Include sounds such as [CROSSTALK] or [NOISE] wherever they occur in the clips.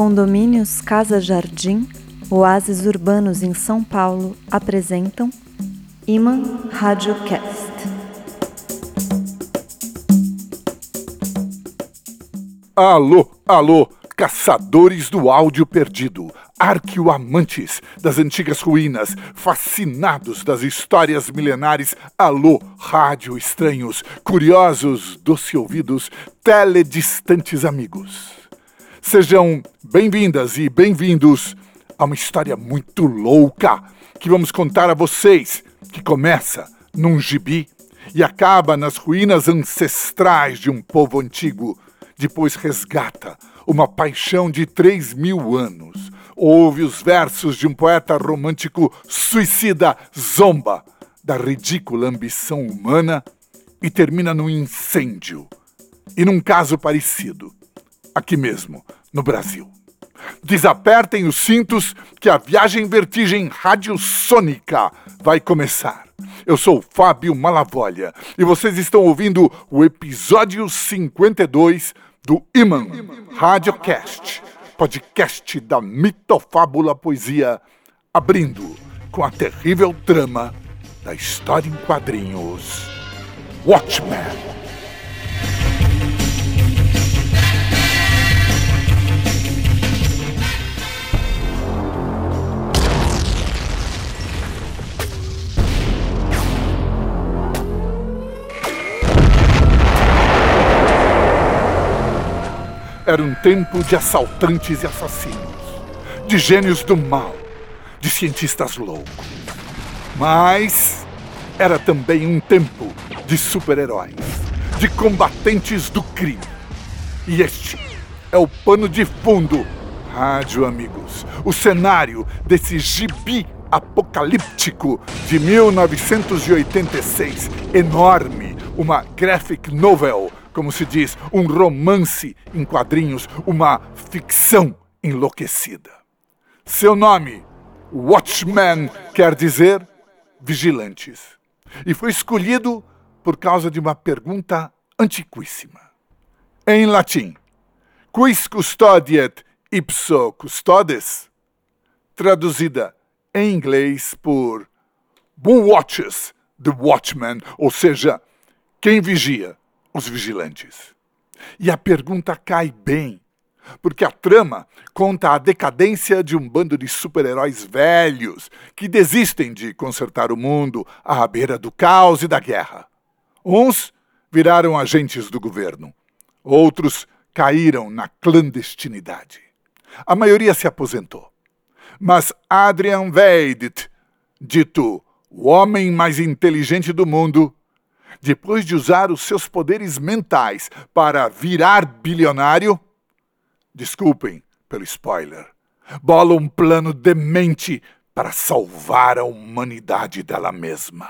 Condomínios Casa Jardim, Oásis Urbanos em São Paulo apresentam Iman Radiocast. Alô, alô, caçadores do áudio perdido, arqueoamantes das antigas ruínas, fascinados das histórias milenares, alô, rádio estranhos, curiosos, doce ouvidos, teledistantes amigos. Sejam bem-vindas e bem-vindos a uma história muito louca que vamos contar a vocês, que começa num gibi e acaba nas ruínas ancestrais de um povo antigo, depois resgata uma paixão de três mil anos. Ouve os versos de um poeta romântico suicida, zomba da ridícula ambição humana e termina num incêndio. E num caso parecido, aqui mesmo, no Brasil. Desapertem os cintos que a viagem vertigem radiosônica vai começar. Eu sou Fábio Malavolha e vocês estão ouvindo o episódio 52 do Iman Radiocast, podcast da mitofábula poesia, abrindo com a terrível trama da história em quadrinhos Watchmen. Era um tempo de assaltantes e assassinos, de gênios do mal, de cientistas loucos. Mas era também um tempo de super-heróis, de combatentes do crime. E este é o pano de fundo, rádio amigos, o cenário desse gibi apocalíptico de 1986, enorme, uma graphic novel como se diz, um romance em quadrinhos, uma ficção enlouquecida. Seu nome, Watchman, quer dizer vigilantes. E foi escolhido por causa de uma pergunta antiquíssima. Em latim, quis custodiet ipso custodes? Traduzida em inglês por Who watches the watchman? Ou seja, quem vigia os vigilantes. E a pergunta cai bem, porque a trama conta a decadência de um bando de super-heróis velhos que desistem de consertar o mundo à beira do caos e da guerra. Uns viraram agentes do governo, outros caíram na clandestinidade. A maioria se aposentou. Mas Adrian Veidit, dito o homem mais inteligente do mundo, depois de usar os seus poderes mentais para virar bilionário, desculpem pelo spoiler, bola um plano demente para salvar a humanidade dela mesma.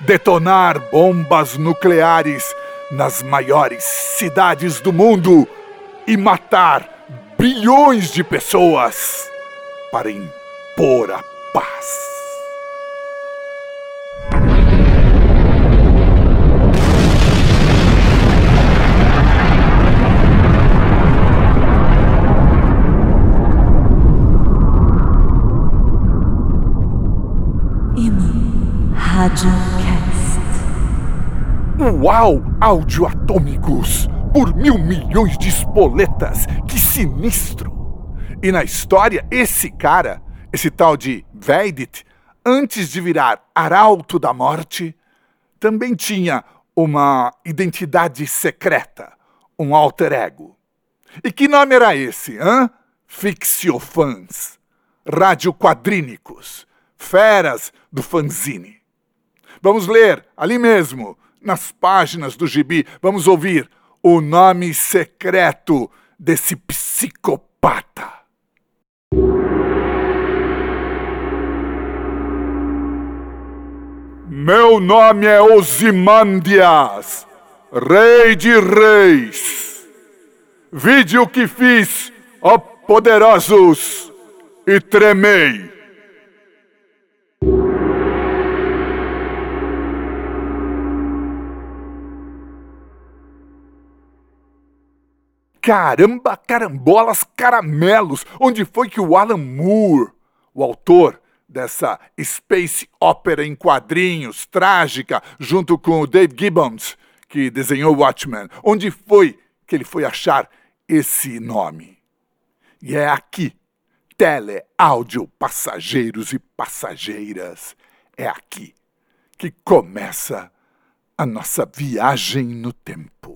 Detonar bombas nucleares nas maiores cidades do mundo e matar bilhões de pessoas para impor a paz. Radiocast. Uau! Áudio atômicos! Por mil milhões de espoletas! Que sinistro! E na história, esse cara, esse tal de Veidit, antes de virar arauto da morte, também tinha uma identidade secreta, um alter ego. E que nome era esse, hã? Fixiofãs, radioquadrínicos, feras do fanzine. Vamos ler ali mesmo, nas páginas do gibi, vamos ouvir o nome secreto desse psicopata. Meu nome é Osimandias, rei de reis. Vide o que fiz, ó poderosos, e tremei. Caramba, carambolas, caramelos! Onde foi que o Alan Moore, o autor dessa space opera em quadrinhos, trágica, junto com o Dave Gibbons, que desenhou Watchmen, onde foi que ele foi achar esse nome? E é aqui, tele, áudio, passageiros e passageiras, é aqui que começa a nossa viagem no tempo.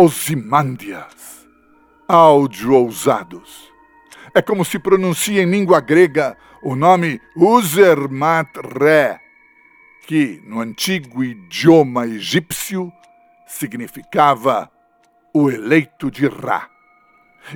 Osimândias. Áudio ousados. É como se pronuncia em língua grega o nome Uzermat Re, que no antigo idioma egípcio significava o eleito de Ra.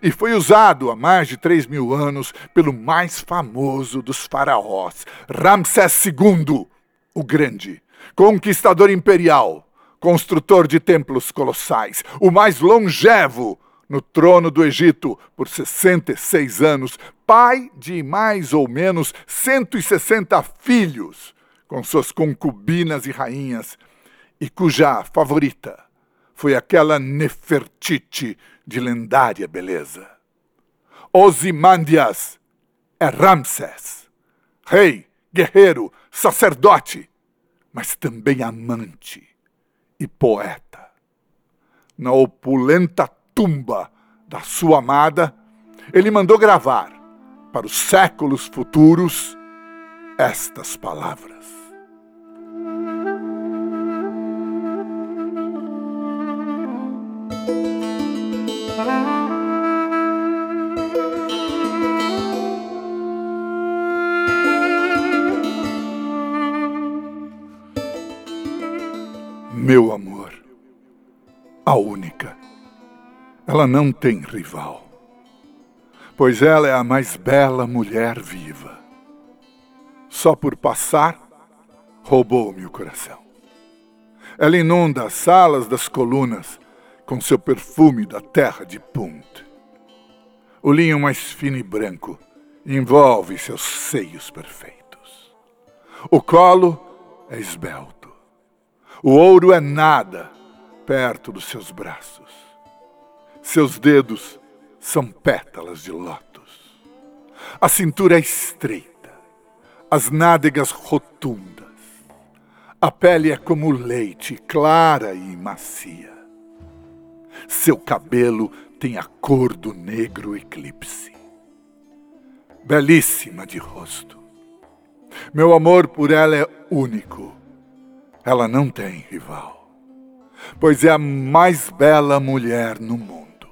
E foi usado há mais de três mil anos pelo mais famoso dos faraós, Ramsés II, o Grande, conquistador imperial, construtor de templos colossais, o mais longevo no trono do Egito por 66 anos, pai de mais ou menos 160 filhos, com suas concubinas e rainhas, e cuja favorita foi aquela Nefertiti de lendária beleza. Ozymandias é Ramsés, rei, guerreiro, sacerdote, mas também amante e poeta. Na opulenta tumba da sua amada, ele mandou gravar para os séculos futuros estas palavras. Meu amor, a única. Ela não tem rival, pois ela é a mais bela mulher viva. Só por passar, roubou-me o coração. Ela inunda as salas das colunas com seu perfume da terra de Punt. O linho mais fino e branco envolve seus seios perfeitos. O colo é esbelto o ouro é nada perto dos seus braços. Seus dedos são pétalas de lótus. A cintura é estreita, as nádegas rotundas. A pele é como leite, clara e macia. Seu cabelo tem a cor do negro eclipse. Belíssima de rosto. Meu amor por ela é único ela não tem rival, pois é a mais bela mulher no mundo,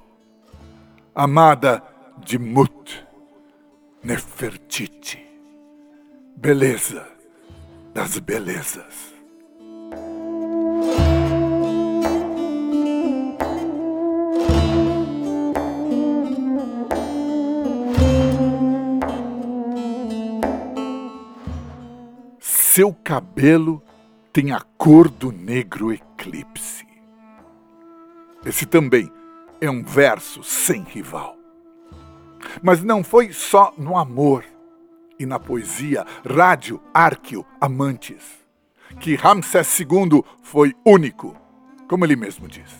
amada de Mut, Nefertiti, beleza das belezas. Seu cabelo tem a cor do negro eclipse. Esse também é um verso sem rival. Mas não foi só no amor e na poesia rádio Árquio Amantes que Ramsés II foi único, como ele mesmo diz.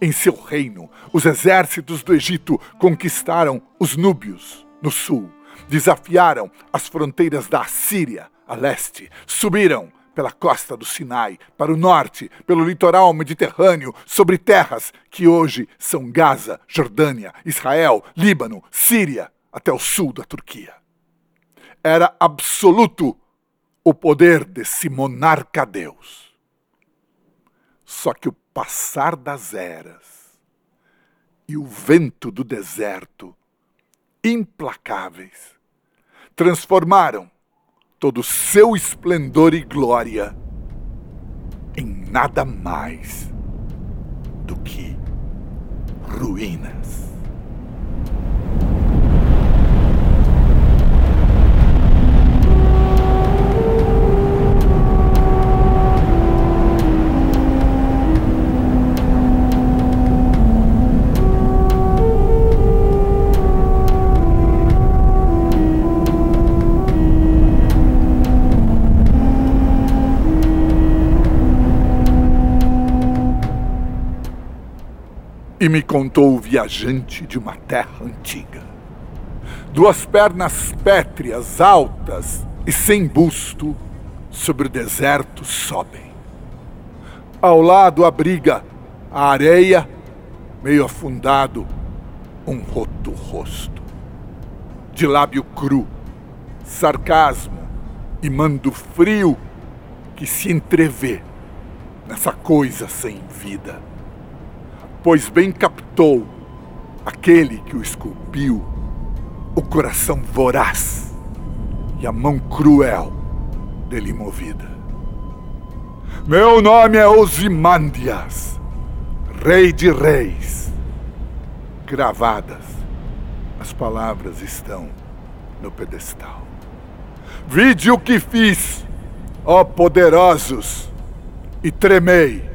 Em seu reino, os exércitos do Egito conquistaram os núbios no sul, desafiaram as fronteiras da Assíria a leste, subiram pela costa do Sinai, para o norte, pelo litoral mediterrâneo, sobre terras que hoje são Gaza, Jordânia, Israel, Líbano, Síria, até o sul da Turquia. Era absoluto o poder desse monarca Deus. Só que o passar das eras e o vento do deserto, implacáveis, transformaram todo o seu esplendor e glória em nada mais do que ruínas. E me contou o viajante de uma terra antiga. Duas pernas pétreas, altas e sem busto, sobre o deserto sobem. Ao lado abriga a areia, meio afundado, um roto rosto. De lábio cru, sarcasmo e mando frio que se entrevê nessa coisa sem vida pois bem captou aquele que o esculpiu, o coração voraz e a mão cruel dele movida. Meu nome é Osimandias, rei de reis. Gravadas, as palavras estão no pedestal. Vide o que fiz, ó poderosos, e tremei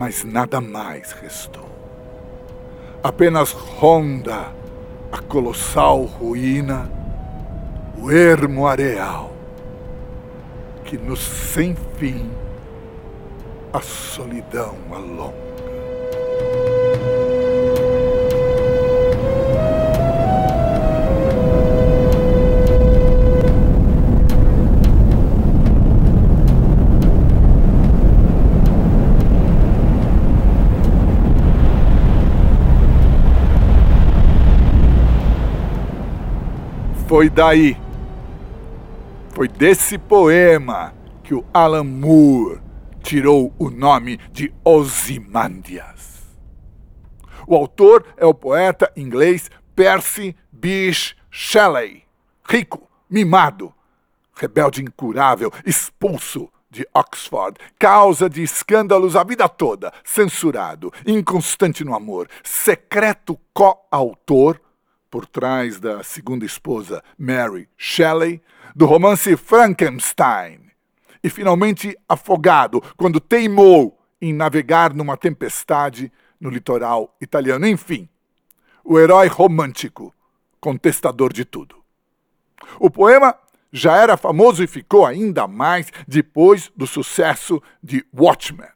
mas nada mais restou. Apenas ronda a colossal ruína, o ermo areal, que nos sem fim a solidão alonga. Foi daí, foi desse poema que o Alan Moore tirou o nome de Ozymandias. O autor é o poeta inglês Percy Bysshe Shelley, rico, mimado, rebelde incurável, expulso de Oxford, causa de escândalos a vida toda, censurado, inconstante no amor, secreto coautor por trás da segunda esposa, Mary Shelley, do romance Frankenstein, e finalmente afogado quando teimou em navegar numa tempestade no litoral italiano. Enfim, o herói romântico, contestador de tudo. O poema já era famoso e ficou ainda mais depois do sucesso de Watchmen.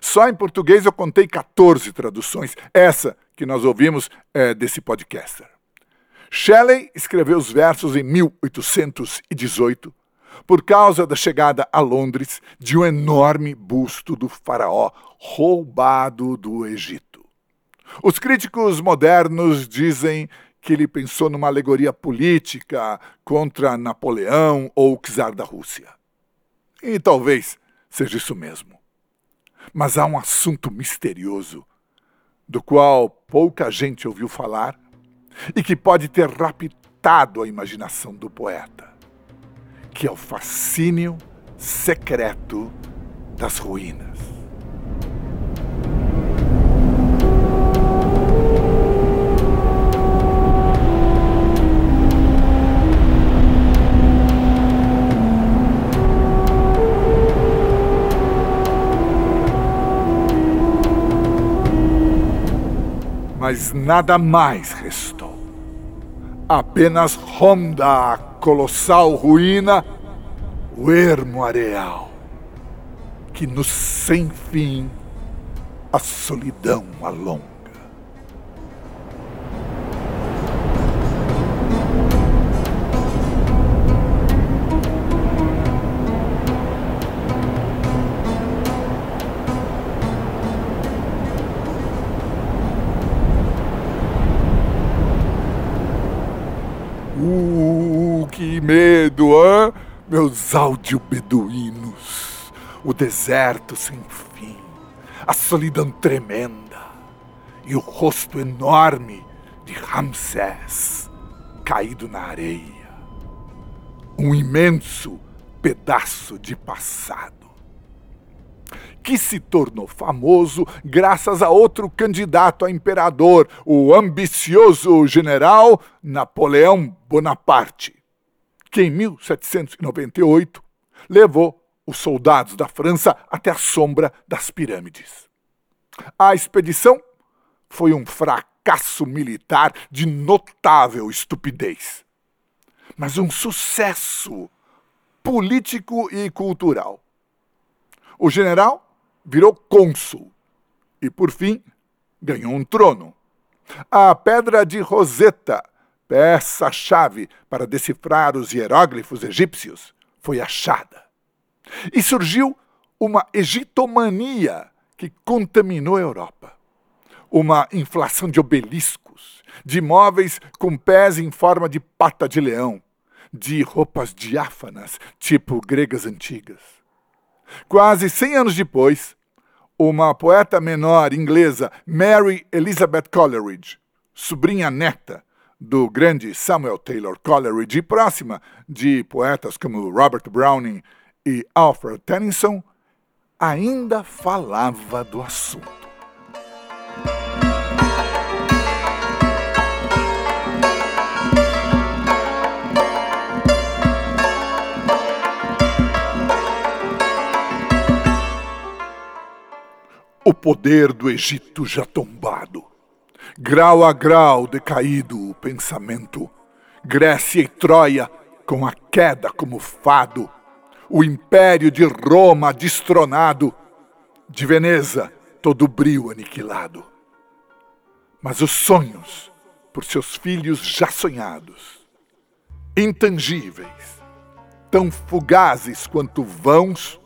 Só em português eu contei 14 traduções. Essa que nós ouvimos é, desse podcaster. Shelley escreveu os versos em 1818 por causa da chegada a Londres de um enorme busto do faraó roubado do Egito. Os críticos modernos dizem que ele pensou numa alegoria política contra Napoleão ou o czar da Rússia. E talvez seja isso mesmo. Mas há um assunto misterioso do qual pouca gente ouviu falar e que pode ter raptado a imaginação do poeta, que é o fascínio secreto das ruínas. Mas nada mais restou. Apenas ronda a colossal ruína o ermo areal, que no sem fim a solidão alonga. Hã? Meus áudio beduínos. o deserto sem fim, a solidão tremenda e o rosto enorme de Ramsés caído na areia. Um imenso pedaço de passado que se tornou famoso graças a outro candidato a imperador, o ambicioso general Napoleão Bonaparte, que em 1798 levou os soldados da França até a sombra das pirâmides. A expedição foi um fracasso militar de notável estupidez, mas um sucesso político e cultural. O general virou cônsul e, por fim, ganhou um trono. A pedra de Roseta, peça-chave para decifrar os hieróglifos egípcios, foi achada. E surgiu uma egitomania que contaminou a Europa. Uma inflação de obeliscos, de móveis com pés em forma de pata de leão, de roupas diáfanas, tipo gregas antigas. Quase 100 anos depois, uma poeta menor inglesa, Mary Elizabeth Coleridge, sobrinha neta do grande Samuel Taylor Coleridge, próxima de poetas como Robert Browning e Alfred Tennyson, ainda falava do assunto. o poder do Egito já tombado. Grau a grau decaído o pensamento. Grécia e Troia com a queda como fado. O império de Roma destronado. De Veneza todo brio aniquilado. Mas os sonhos, por seus filhos já sonhados, intangíveis, tão fugazes quanto vãos,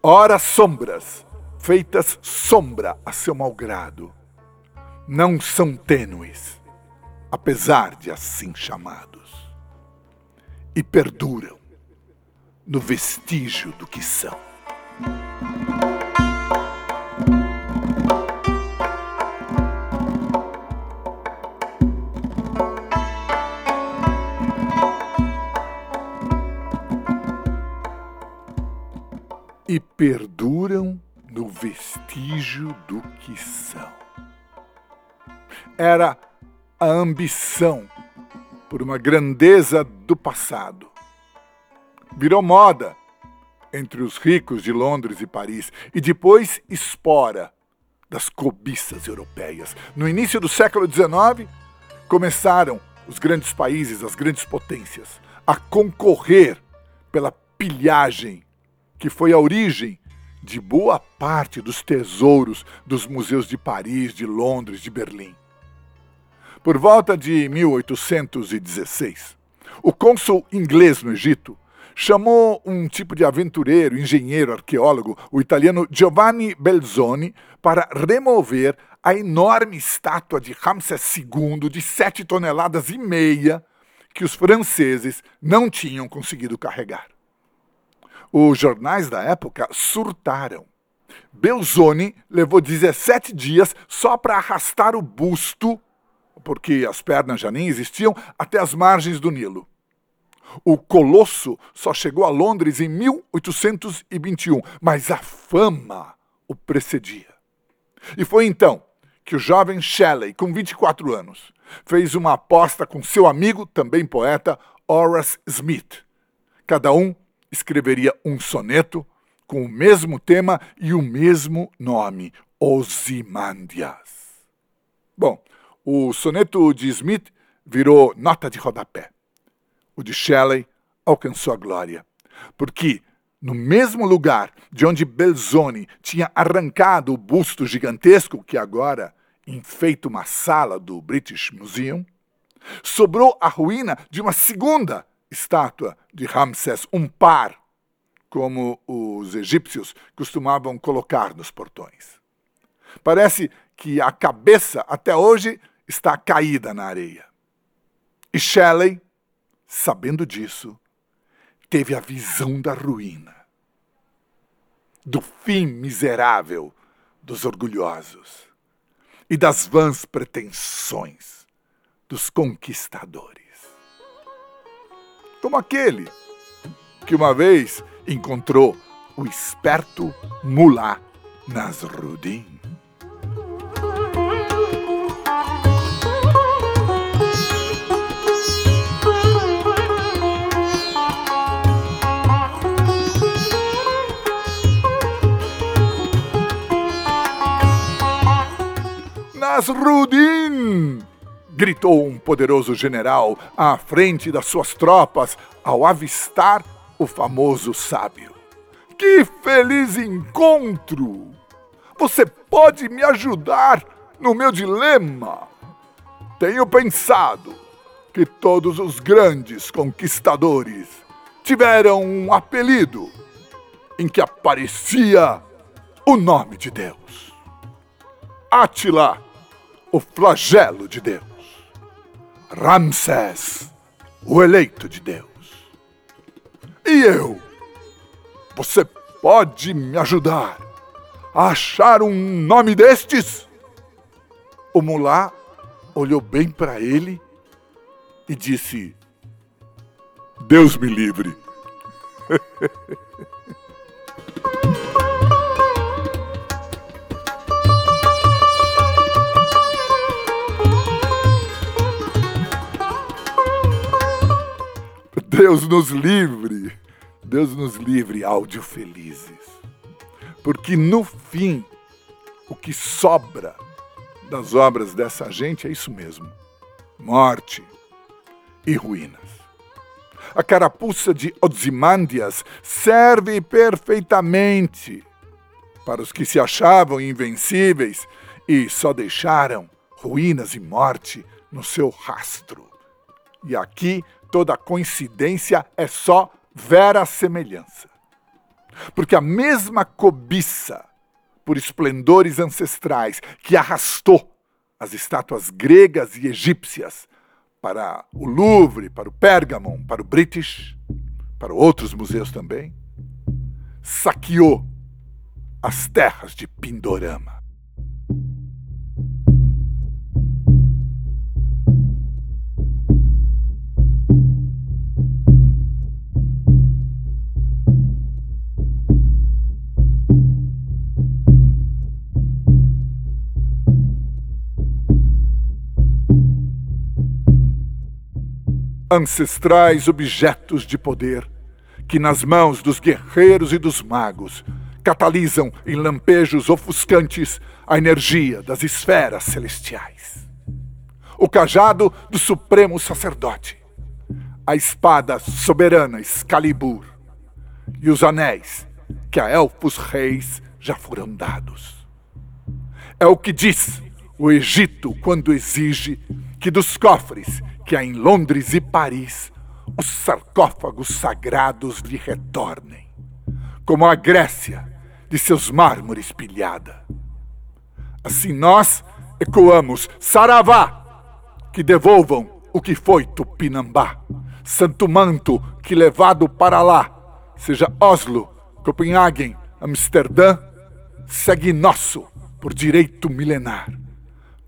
ora sombras, feitas sombra a seu malgrado, não são tênues, apesar de assim chamados, e perduram no vestígio do que são. E perduram no vestígio do que são. Era a ambição por uma grandeza do passado. Virou moda entre os ricos de Londres e Paris e depois espora das cobiças europeias. No início do século XIX, começaram os grandes países, as grandes potências, a concorrer pela pilhagem que foi a origem de boa parte dos tesouros dos museus de Paris, de Londres, de Berlim. Por volta de 1816, o cônsul inglês no Egito chamou um tipo de aventureiro, engenheiro, arqueólogo, o italiano Giovanni Belzoni, para remover a enorme estátua de Ramsés II de sete toneladas e meia que os franceses não tinham conseguido carregar. Os jornais da época surtaram. Belzoni levou 17 dias só para arrastar o busto, porque as pernas já nem existiam, até as margens do Nilo. O colosso só chegou a Londres em 1821, mas a fama o precedia. E foi então que o jovem Shelley, com 24 anos, fez uma aposta com seu amigo, também poeta, Horace Smith. Cada um escreveria um soneto com o mesmo tema e o mesmo nome, Ozymandias. Bom, o soneto de Smith virou nota de rodapé. O de Shelley alcançou a glória, porque no mesmo lugar de onde Belzoni tinha arrancado o busto gigantesco que agora enfeita uma sala do British Museum, sobrou a ruína de uma segunda estátua de Ramsés, um par, como os egípcios costumavam colocar nos portões. Parece que a cabeça até hoje está caída na areia. E Shelley, sabendo disso, teve a visão da ruína. do fim miserável dos orgulhosos e das vãs pretensões dos conquistadores. Como aquele que uma vez encontrou o esperto Mulá Nasruddin. Nasruddin! gritou um poderoso general à frente das suas tropas ao avistar o famoso sábio. Que feliz encontro! Você pode me ajudar no meu dilema? Tenho pensado que todos os grandes conquistadores tiveram um apelido em que aparecia o nome de Deus. Atila o flagelo de Deus. Ramsés, o eleito de Deus. E eu? Você pode me ajudar a achar um nome destes? O mulá olhou bem para ele e disse: Deus me livre. [LAUGHS] Deus nos livre, Deus nos livre, áudio felizes. Porque no fim, o que sobra das obras dessa gente é isso mesmo: morte e ruínas. A carapuça de Ozymandias serve perfeitamente para os que se achavam invencíveis e só deixaram ruínas e morte no seu rastro. E aqui toda coincidência é só vera semelhança. Porque a mesma cobiça por esplendores ancestrais que arrastou as estátuas gregas e egípcias para o Louvre, para o Pergamon, para o British, para outros museus também, saqueou as terras de Pindorama. Ancestrais objetos de poder que, nas mãos dos guerreiros e dos magos, catalisam em lampejos ofuscantes a energia das esferas celestiais. O cajado do supremo sacerdote, a espada soberana Excalibur e os anéis que a elfos reis já foram dados. É o que diz o Egito quando exige que dos cofres que há em Londres e Paris os sarcófagos sagrados lhe retornem, como a Grécia de seus mármores pilhada. Assim nós ecoamos Saravá, que devolvam o que foi Tupinambá, Santo Manto que levado para lá, seja Oslo, Copenhagen, Amsterdã, segue nosso por direito milenar,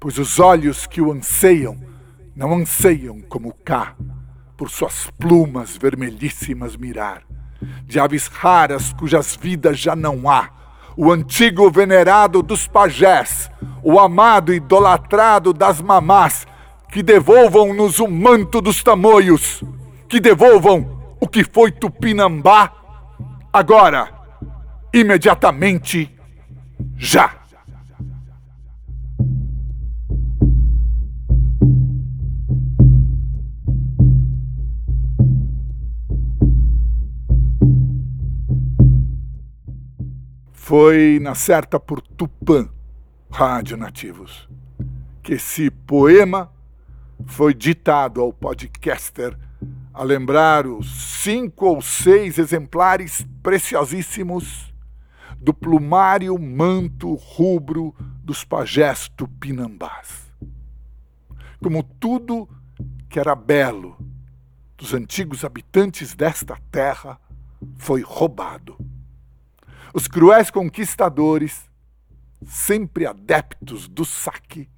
pois os olhos que o anseiam não anseiam como cá, por suas plumas vermelhíssimas mirar, de aves raras cujas vidas já não há, o antigo venerado dos pajés, o amado idolatrado das mamás, que devolvam-nos o manto dos tamoios, que devolvam o que foi Tupinambá, agora, imediatamente, já. Foi na certa por Tupã, Rádio Nativos, que esse poema foi ditado ao podcaster a lembrar os cinco ou seis exemplares preciosíssimos do plumário manto rubro dos pajés tupinambás. Como tudo que era belo dos antigos habitantes desta terra foi roubado Os cruéis conquistadores, sempre adeptos do saque,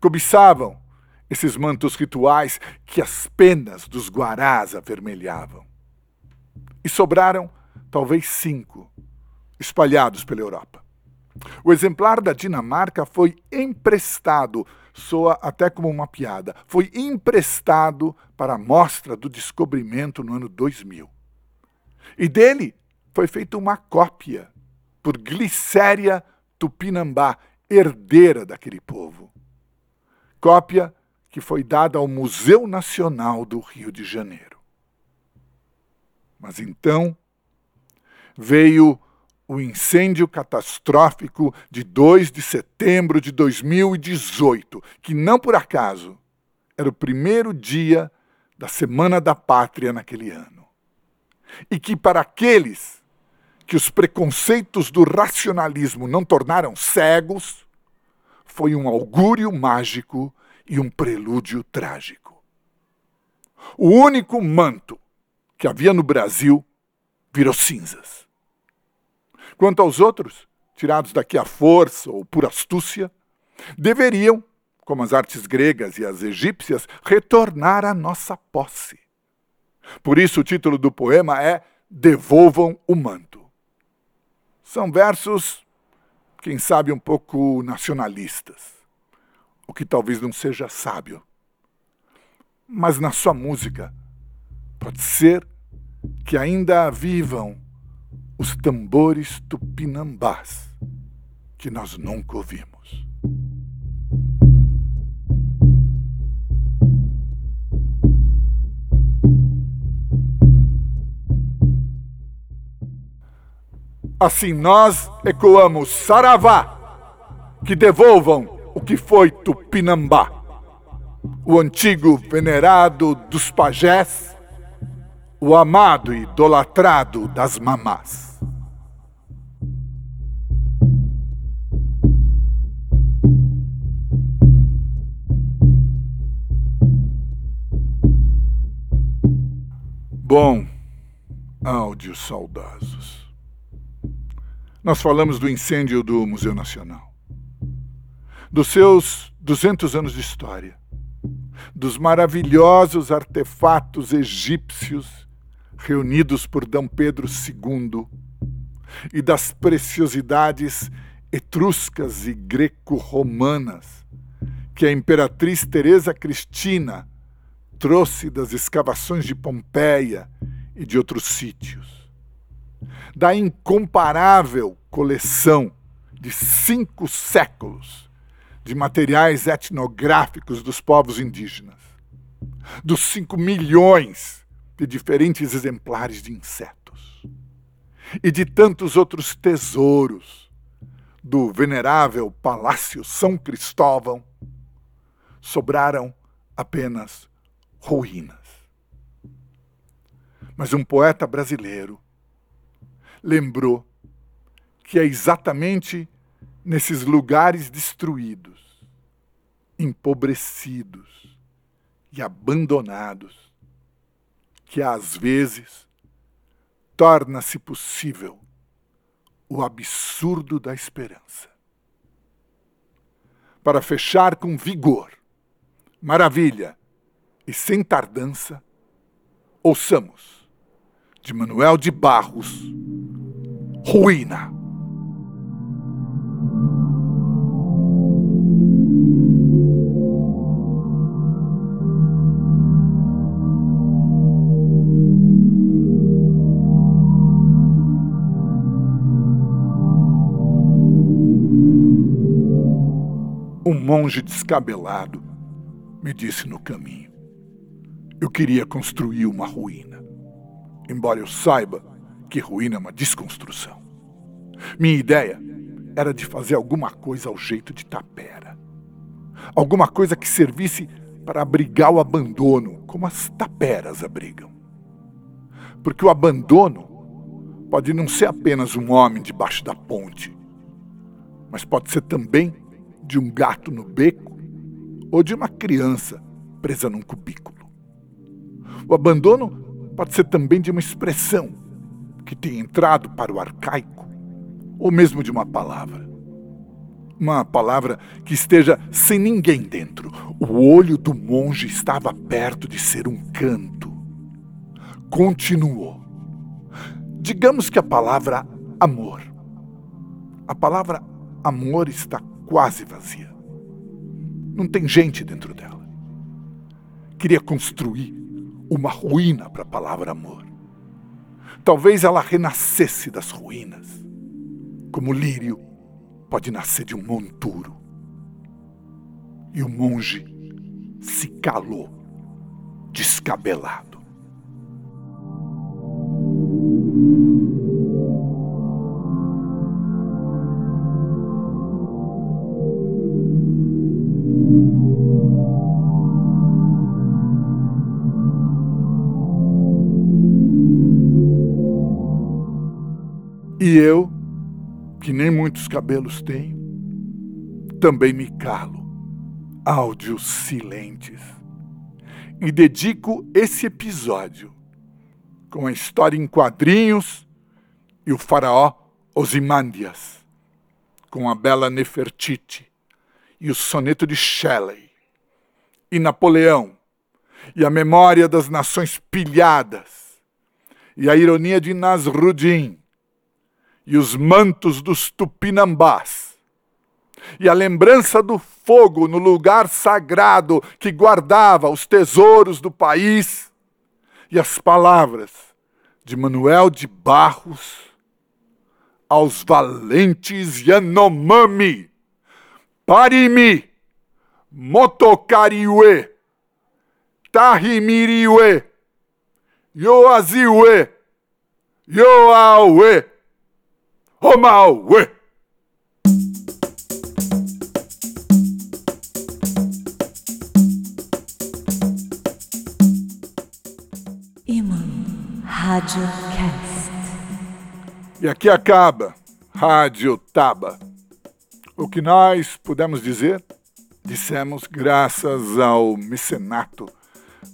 cobiçavam esses mantos rituais que as penas dos guarás avermelhavam. E sobraram talvez cinco, espalhados pela Europa. O exemplar da Dinamarca foi emprestado, soa até como uma piada, foi emprestado para a mostra do descobrimento no ano 2000. E dele foi feita uma cópia por Glicéria Tupinambá, herdeira daquele povo. Cópia que foi dada ao Museu Nacional do Rio de Janeiro. Mas então veio o incêndio catastrófico de 2 de setembro de 2018, que não por acaso era o primeiro dia da Semana da Pátria naquele ano. E que para aqueles que os preconceitos do racionalismo não tornaram cegos, foi um augúrio mágico e um prelúdio trágico. O único manto que havia no Brasil virou cinzas. Quanto aos outros, tirados daqui à força ou por astúcia, deveriam, como as artes gregas e as egípcias, retornar à nossa posse. Por isso o título do poema é Devolvam o Manto. São versos, quem sabe, um pouco nacionalistas o que talvez não seja sábio. Mas na sua música, pode ser que ainda vivam os tambores tupinambás que nós nunca ouvimos. Assim nós ecoamos Saravá, que devolvam o que foi Tupinambá, o antigo venerado dos pajés, o amado e idolatrado das mamás. Bom, áudios saudosos. Nós falamos do incêndio do Museu Nacional dos seus 200 anos de história, dos maravilhosos artefatos egípcios reunidos por D. Pedro II e das preciosidades etruscas e greco-romanas que a imperatriz Teresa Cristina trouxe das escavações de Pompeia e de outros sítios. Da incomparável coleção de cinco séculos de materiais etnográficos dos povos indígenas, dos 5 milhões de diferentes exemplares de insetos e de tantos outros tesouros do venerável Palácio São Cristóvão, sobraram apenas ruínas. Mas um poeta brasileiro lembrou que é exatamente nesses lugares destruídos, empobrecidos e abandonados, que às vezes torna-se possível o absurdo da esperança. Para fechar com vigor, maravilha e sem tardança, ouçamos de Manuel de Barros, Ruína. Um monge descabelado me disse no caminho. Eu queria construir uma ruína, embora eu saiba que ruína é uma desconstrução. Minha ideia era de fazer alguma coisa ao jeito de tapera. Alguma coisa que servisse para abrigar o abandono, como as taperas abrigam. Porque o abandono pode não ser apenas um homem debaixo da ponte, mas pode ser também de um gato no beco ou de uma criança presa num cubículo. O abandono pode ser também de uma expressão que tem entrado para o arcaico ou mesmo de uma palavra. Uma palavra que esteja sem ninguém dentro. O olho do monge estava perto de ser um canto. Continuou. Digamos que a palavra amor. A palavra amor está quase vazia. Não tem gente dentro dela. Queria construir uma ruína para a palavra amor. Talvez ela renascesse das ruínas, como lírio pode nascer de um monturo. E o monge se calou, descabelado. E eu, que nem muitos cabelos tenho, também me calo, áudios silentes, e dedico esse episódio com a história em quadrinhos e o faraó Ozymandias, com a bela Nefertiti e o soneto de Shelley, e Napoleão, e a memória das nações pilhadas, e a ironia de Nasruddin, e os mantos dos tupinambás, e a lembrança do fogo no lugar sagrado que guardava os tesouros do país, e as palavras de Manuel de Barros aos valentes Yanomami, Parimi, Motokariue, Tahimiriue, Yoaziue, Yoaue. Omauê! Iman Rádio Cast. E aqui acaba Rádio Taba. O que nós pudemos dizer, dissemos graças ao mecenato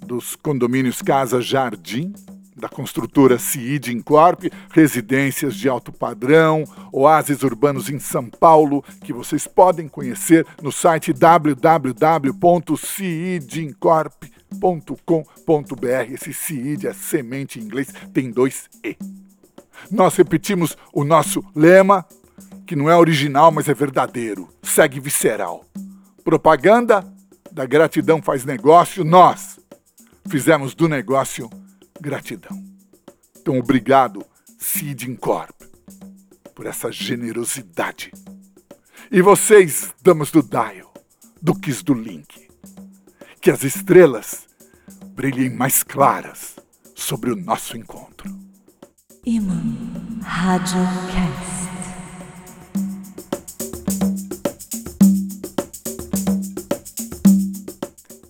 dos condomínios Casa Jardim da construtora CID Incorp, residências de alto padrão, oásis urbanos em São Paulo, que vocês podem conhecer no site www.cidincorp.com.br. Esse CID é semente em inglês, tem dois E. Nós repetimos o nosso lema, que não é original, mas é verdadeiro. Segue visceral. Propaganda da gratidão faz negócio, nós fizemos do negócio gratidão. Então, obrigado, Cid Incorp, por essa generosidade. E vocês, damas do Dial, duques do Link, que as estrelas brilhem mais claras sobre o nosso encontro. Iman Rádio Cast.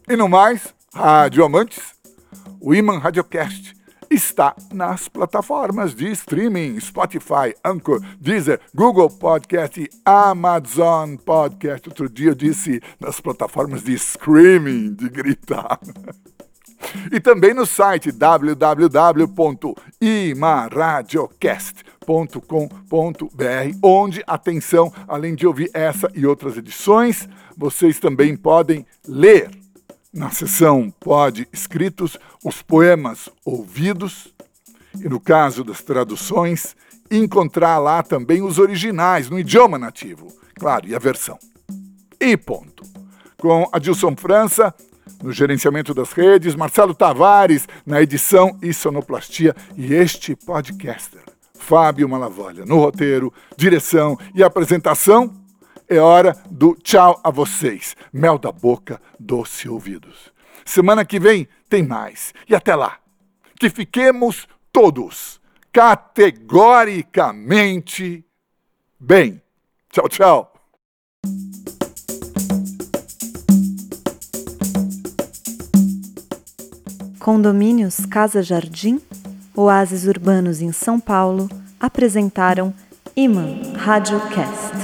E no mais, Rádio Amantes, o Iman Radiocast está nas plataformas de streaming Spotify, Anchor, Deezer, Google Podcast e Amazon Podcast. Outro dia eu disse nas plataformas de streaming, de gritar. E também no site www.imaradiocast.com.br, onde, atenção, além de ouvir essa e outras edições, vocês também podem ler na seção Pode Escritos, os poemas ouvidos, e no caso das traduções, encontrar lá também os originais no idioma nativo, claro, e a versão. E ponto. Com Adilson França no gerenciamento das redes, Marcelo Tavares na edição e sonoplastia e este podcaster, Fábio Malavolha, no roteiro, direção e apresentação é hora do tchau a vocês. Mel da boca, doce ouvidos. Semana que vem tem mais. E até lá, que fiquemos todos categoricamente bem. Tchau, tchau. Condomínios Casa Jardim, oásis urbanos em São Paulo, apresentaram Iman Radiocast.